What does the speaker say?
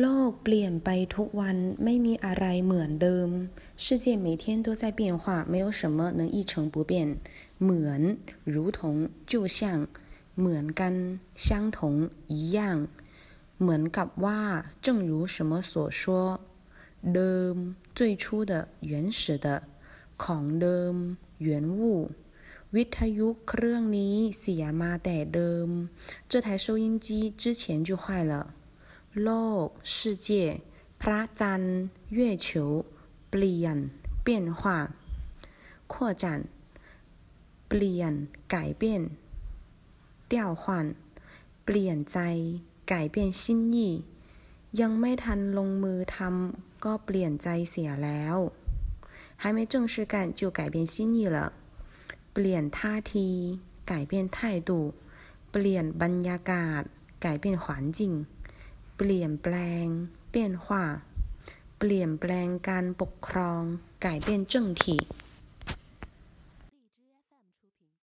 โลกเปลี่ยนไปทุกวันไม่มีอะไรเหมือนเดิม世界每天都在变化没有什么能一成不变เหมือน如同就像เหมือนกัน相同一样เหมือนกับว่า正如什么所说เดิม最初的原始的ของเดิม原物วิทยุเครื่องนี้เสียมาแต่เดิม这台收音机之前就坏了 โลก世界พระจันทร์月球เปลี่ยน变化扩展เปลี่ยน改变调换เปลี่ยนใจ改变心意ยังไม่ทันลงมือทำก็เปลี่ยนใจเสียแล้ว还没正式干就改变心意了เปลี่ยนท่าที改变态度เปลี่ยนบรรยากาศ改变环境 เปลี่ยนแปลง变化เปลี่ยนแปลงการปกครอง改变政体